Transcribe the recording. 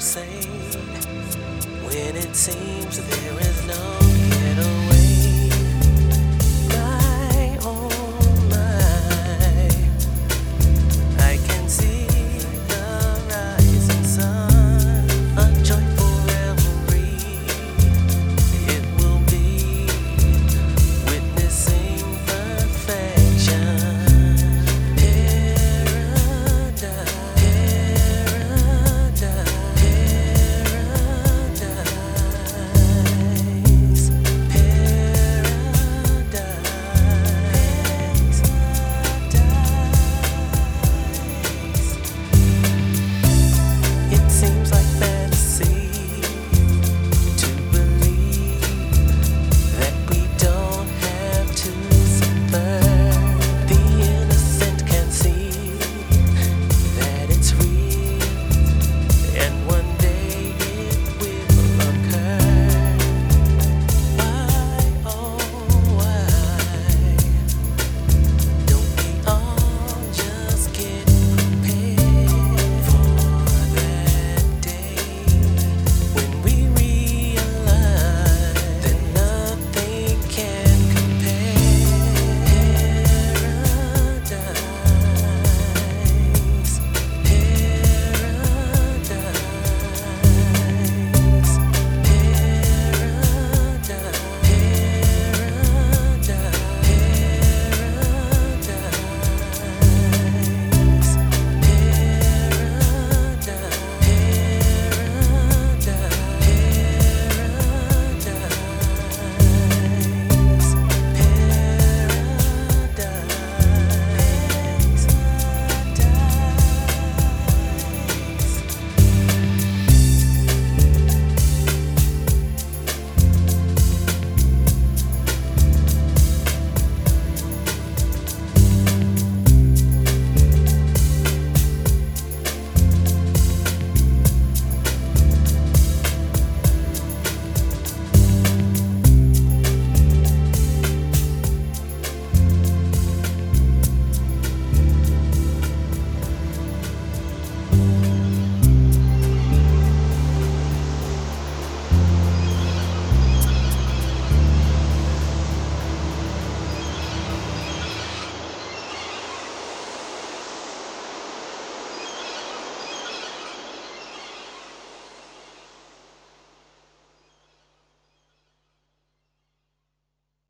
say when it seems there is no